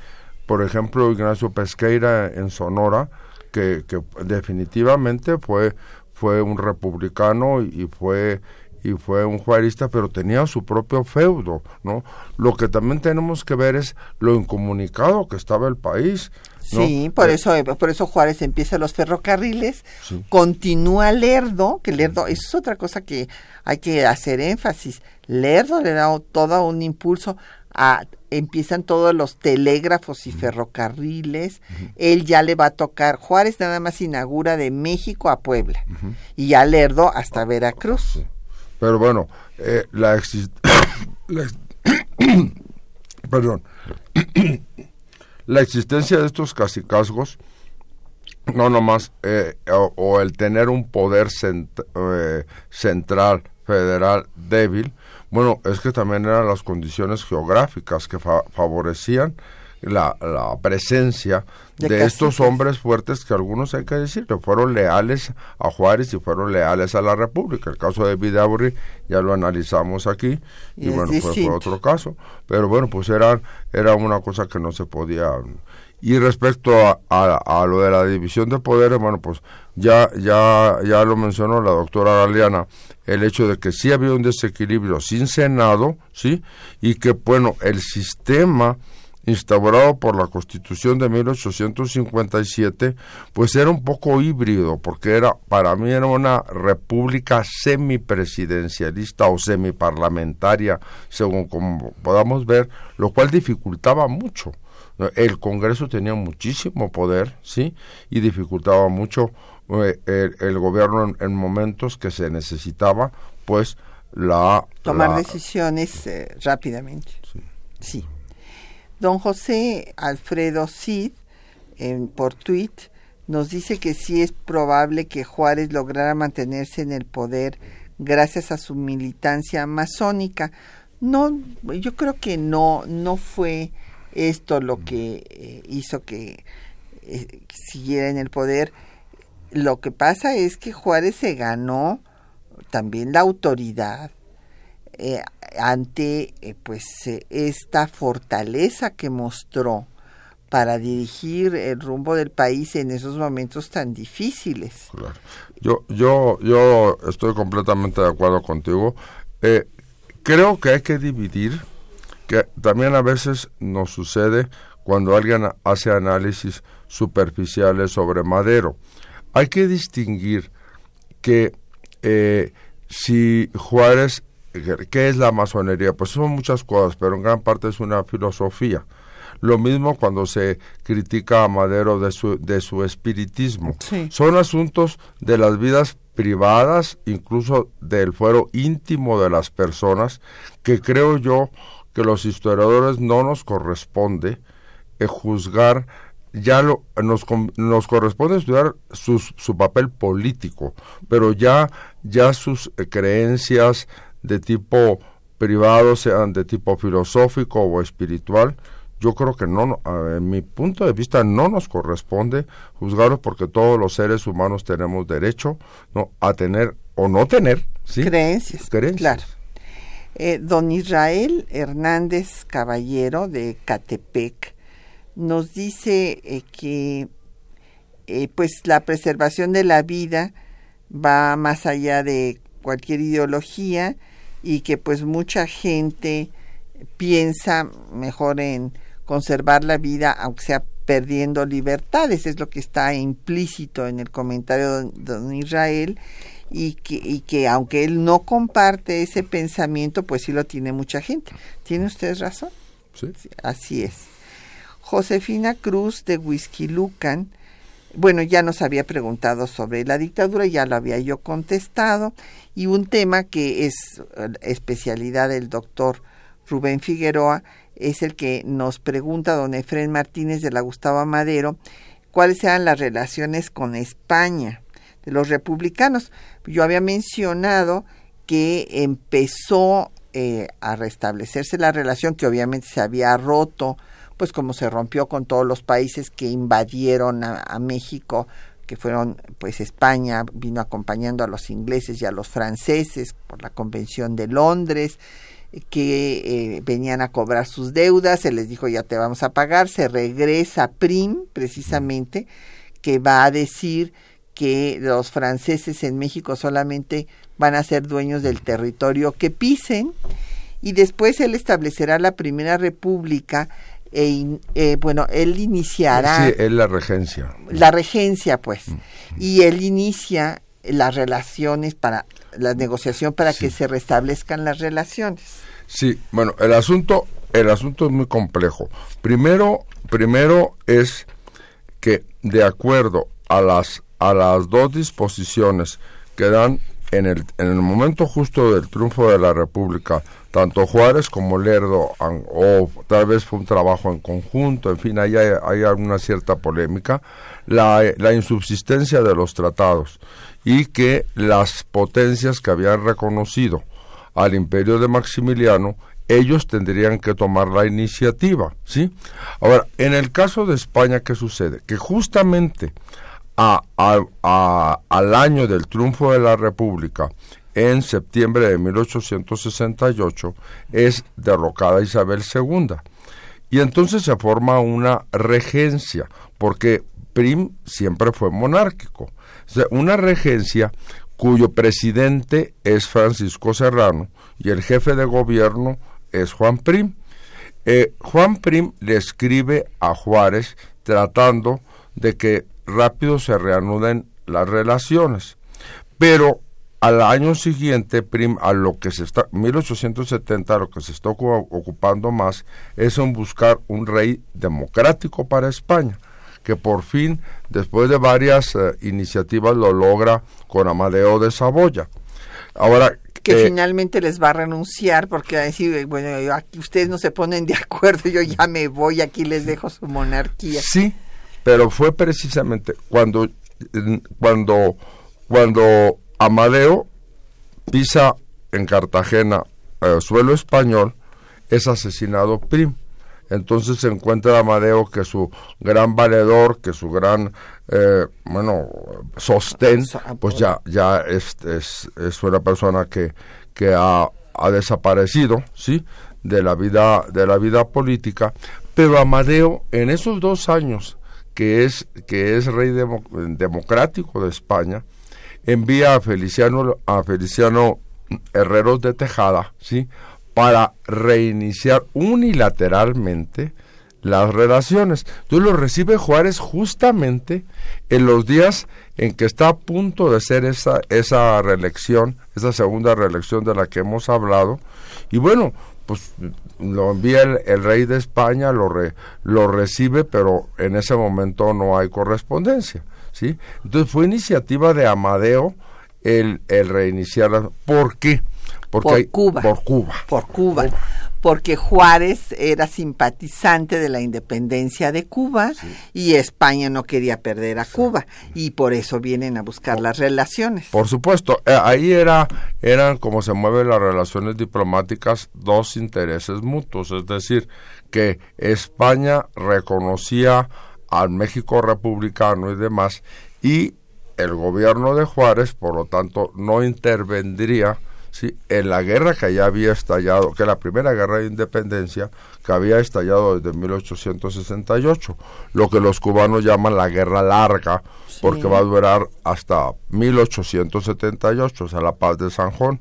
por ejemplo, Ignacio Pesqueira en Sonora, que, que definitivamente fue, fue un republicano y fue y fue un juarista, pero tenía su propio feudo, ¿no? Lo que también tenemos que ver es lo incomunicado que estaba el país. Sí, por eh, eso por eso Juárez empieza los ferrocarriles, continúa Lerdo, que Lerdo eso es otra cosa que hay que hacer énfasis. Lerdo le da todo un impulso empiezan todos los telégrafos y ferrocarriles, él ya le va a tocar, Juárez nada más inaugura de México a Puebla y ya Lerdo hasta Veracruz. Pero bueno, eh, la, perdón, la existencia de estos casicazgos, no nomás, eh, o, el tener un poder eh, central federal débil, bueno, es que también eran las condiciones geográficas que favorecían la, la presencia de, estos hombres fuertes que algunos hay que decir que fueron leales a Juárez y fueron leales a la República. El caso de Vidaurri ya lo analizamos aquí y, bueno, fue, otro caso. Pero bueno, pues era, era una cosa que no se podía... Y respecto a, a, lo de la división de poderes, bueno, pues ya, ya, ya lo mencionó la doctora Galeana, el hecho de que sí había un desequilibrio sin Senado, ¿sí? Y que, bueno, el sistema instaurado por la Constitución de 1857, pues era un poco híbrido, porque era para mí era una república semipresidencialista o semiparlamentaria, según como podamos ver, lo cual dificultaba mucho. El Congreso tenía muchísimo poder, ¿sí? Y dificultaba mucho eh, el, gobierno en, momentos que se necesitaba, pues, la... Tomar decisiones eh, rápidamente. Sí. sí. Don José Alfredo Cid, en, por tweet, nos dice que sí es probable que Juárez lograra mantenerse en el poder gracias a su militancia masónica. No, yo creo que no, no fue esto lo que eh, hizo que eh, siguiera en el poder. Lo que pasa es que Juárez se ganó también la autoridad eh, ante eh, pues eh, esta fortaleza que mostró para dirigir el rumbo del país en esos momentos tan difíciles. Yo, yo, yo estoy completamente de acuerdo contigo. creo que hay que dividir, que también a veces nos sucede cuando alguien hace análisis superficiales sobre Madero. Hay que distinguir que si Juárez ¿Qué es la masonería? Pues son muchas cosas, pero en gran parte es una filosofía. Lo mismo cuando se critica a Madero de su, de su espiritismo. Son asuntos de las vidas privadas, incluso del fuero íntimo de las personas, que creo yo que los historiadores no nos corresponde eh, juzgar ya lo, nos, nos corresponde estudiar su papel político, pero ya, ya sus eh, creencias, de tipo privado, sean de tipo filosófico o espiritual, yo creo que no, en mi punto de vista no nos corresponde juzgarlos porque todos los seres humanos tenemos derecho no a tener o no tener creencias, Claro. Eh, don Israel Hernández Caballero de Catepec nos dice eh, que eh, pues la preservación de la vida va más allá de cualquier ideología y que pues mucha gente piensa mejor en conservar la vida aunque sea perdiendo libertades, es lo que está implícito en el comentario de don Israel y que, y que aunque él no comparte ese pensamiento, pues sí lo tiene mucha gente. ¿Tiene usted razón? Sí. Así es. Josefina Cruz de Whisky Lucan bueno, ya nos había preguntado sobre la dictadura, ya lo había yo contestado, y un tema que es eh, especialidad del doctor Rubén Figueroa es el que nos pregunta don Efren Martínez de la Gustavo Madero cuáles eran las relaciones con España de los republicanos. Yo había mencionado que empezó eh, a restablecerse la relación que obviamente se había roto pues como se rompió con todos los países que invadieron a, México, que fueron pues España vino acompañando a los ingleses y a los franceses por la Convención de Londres, que eh, venían a cobrar sus deudas, se les dijo ya te vamos a pagar, se regresa Prim precisamente, que va a decir que los franceses en México solamente van a ser dueños del territorio que pisen y después él establecerá la primera república e eh, bueno, él iniciará... Sí, es la regencia. La regencia, pues. Mm. Y él inicia las relaciones para, la negociación para que se restablezcan las relaciones. Sí, bueno, el asunto, el asunto es muy complejo. Primero, primero es que de acuerdo a las, a las dos disposiciones que dan en el, en el momento justo del triunfo de la República, tanto Juárez como Lerdo, o tal vez fue un trabajo en conjunto, en fin, ahí hay, hay alguna cierta polémica, la, la, insubsistencia de los tratados y que las potencias que habían reconocido al imperio de Maximiliano, ellos tendrían que tomar la iniciativa, ¿sí? Ahora, en el caso de España, ¿qué sucede? Que justamente al año del triunfo de la República, en septiembre de 1868, es derrocada Isabel II. Y entonces se forma una regencia, porque Prim siempre fue monárquico. una regencia cuyo presidente es Francisco Serrano y el jefe de gobierno es Juan Prim. Eh, Juan Prim le escribe a Juárez tratando de que rápido se reanuden las relaciones. Pero al año siguiente, Prim, a lo que se está, 1870, lo que se está ocupando más es en buscar un rey democrático para España, que por fin, después de varias eh, iniciativas, lo logra con Amadeo de Saboya. Ahora, que eh, finalmente les va a renunciar porque va a decir, bueno, aquí ustedes no se ponen de acuerdo, yo ya me voy, aquí les dejo su monarquía. Sí, pero fue precisamente cuando, cuando, cuando Amadeo pisa en Cartagena eh, suelo español, es asesinado Prim. Entonces se encuentra Amadeo que su gran valedor, que su gran, eh, bueno, sostén, pues ya, ya es, es, es una persona que, que ha, ha, desaparecido, ¿sí? De la vida, de la vida política. Pero Amadeo, en esos dos años que es, que es rey democrático de España, envía a Feliciano, a Feliciano Herreros de Tejada, ¿sí? para reiniciar unilateralmente las relaciones. Entonces lo recibe Juárez justamente en los días en que está a punto de ser esa, esa reelección, esa segunda reelección de la que hemos hablado. Y bueno, pues lo envía el, rey de España, lo, lo recibe, pero en ese momento no hay correspondencia. ¿sí? Entonces fue iniciativa de Amadeo el, el reiniciar. ¿Por qué? Porque por Cuba. Por Cuba. Por Cuba. Porque Juárez era simpatizante de la independencia de Cuba y España no quería perder a Cuba y por eso vienen a buscar las relaciones. Por supuesto, eh, ahí era eran como se mueven las relaciones diplomáticas dos intereses mutuos, es decir, que España reconocía al México republicano y demás y el gobierno de Juárez, por lo tanto, no intervendría ¿sí? en la guerra que ya había estallado, que la primera guerra de independencia que había estallado desde 1868, lo que los cubanos llaman la guerra larga, porque va a durar hasta 1878, o sea, la paz de San Juan.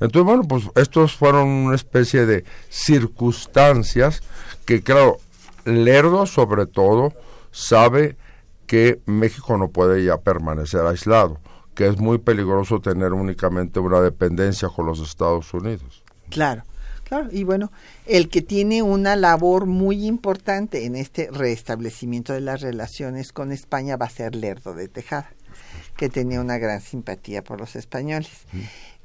Entonces, bueno, pues estos fueron una especie de circunstancias que, claro, Lerdo sobre todo sabe que México no puede ya permanecer aislado que es muy peligroso tener únicamente una dependencia con los Estados Unidos. Claro, claro. Y bueno, el que tiene una labor muy importante en este restablecimiento de las relaciones con España va a ser Lerdo de Tejada, que tenía una gran simpatía por los españoles.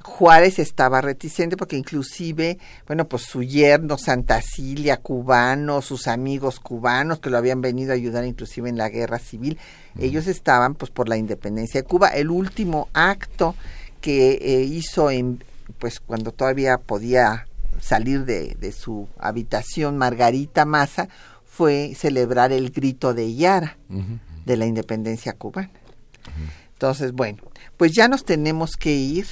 Juárez estaba reticente porque inclusive, bueno, pues su yerno Santa Cilia, cubano, sus amigos cubanos que lo habían venido a ayudar inclusive en la guerra civil, ellos estaban pues por la independencia de Cuba. El último acto que eh, hizo en, pues cuando todavía podía salir de, de su habitación Margarita Maza fue celebrar el grito de Yara de la independencia cubana. Entonces, bueno, pues ya nos tenemos que ir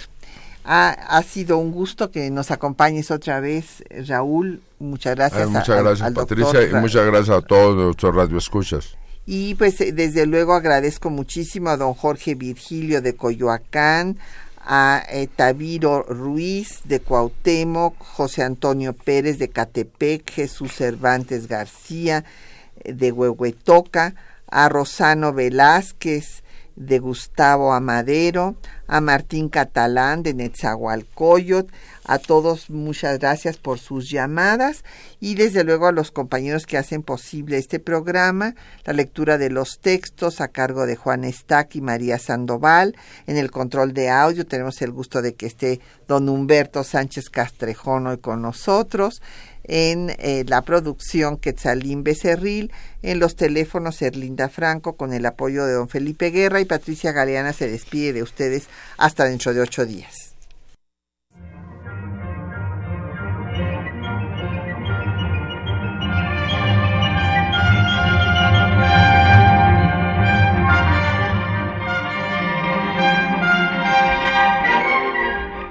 ha, sido un gusto que nos acompañes otra vez, Raúl. Muchas gracias. muchas gracias, Patricia, y muchas gracias a todos nuestros radioescuchas. Y pues eh, desde luego agradezco muchísimo a don Jorge Virgilio de Coyoacán, a eh, Taviro Ruiz de Cuauhtémoc, José Antonio Pérez de Catepec, Jesús Cervantes García eh, de Huehuetoca, a Rosano Velázquez de Gustavo Amadero, a Martín Catalán de Netzahualcoyot, a todos muchas gracias por sus llamadas y desde luego a los compañeros que hacen posible este programa, la lectura de los textos a cargo de Juan Estac y María Sandoval, en el control de audio tenemos el gusto de que esté don Humberto Sánchez Castrejón hoy con nosotros, en eh, la producción Quetzalín Becerril, en los teléfonos Erlinda Franco con el apoyo de don Felipe Guerra y Patricia Galeana se despide de ustedes hasta dentro de ocho días.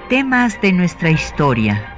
Temas de nuestra historia.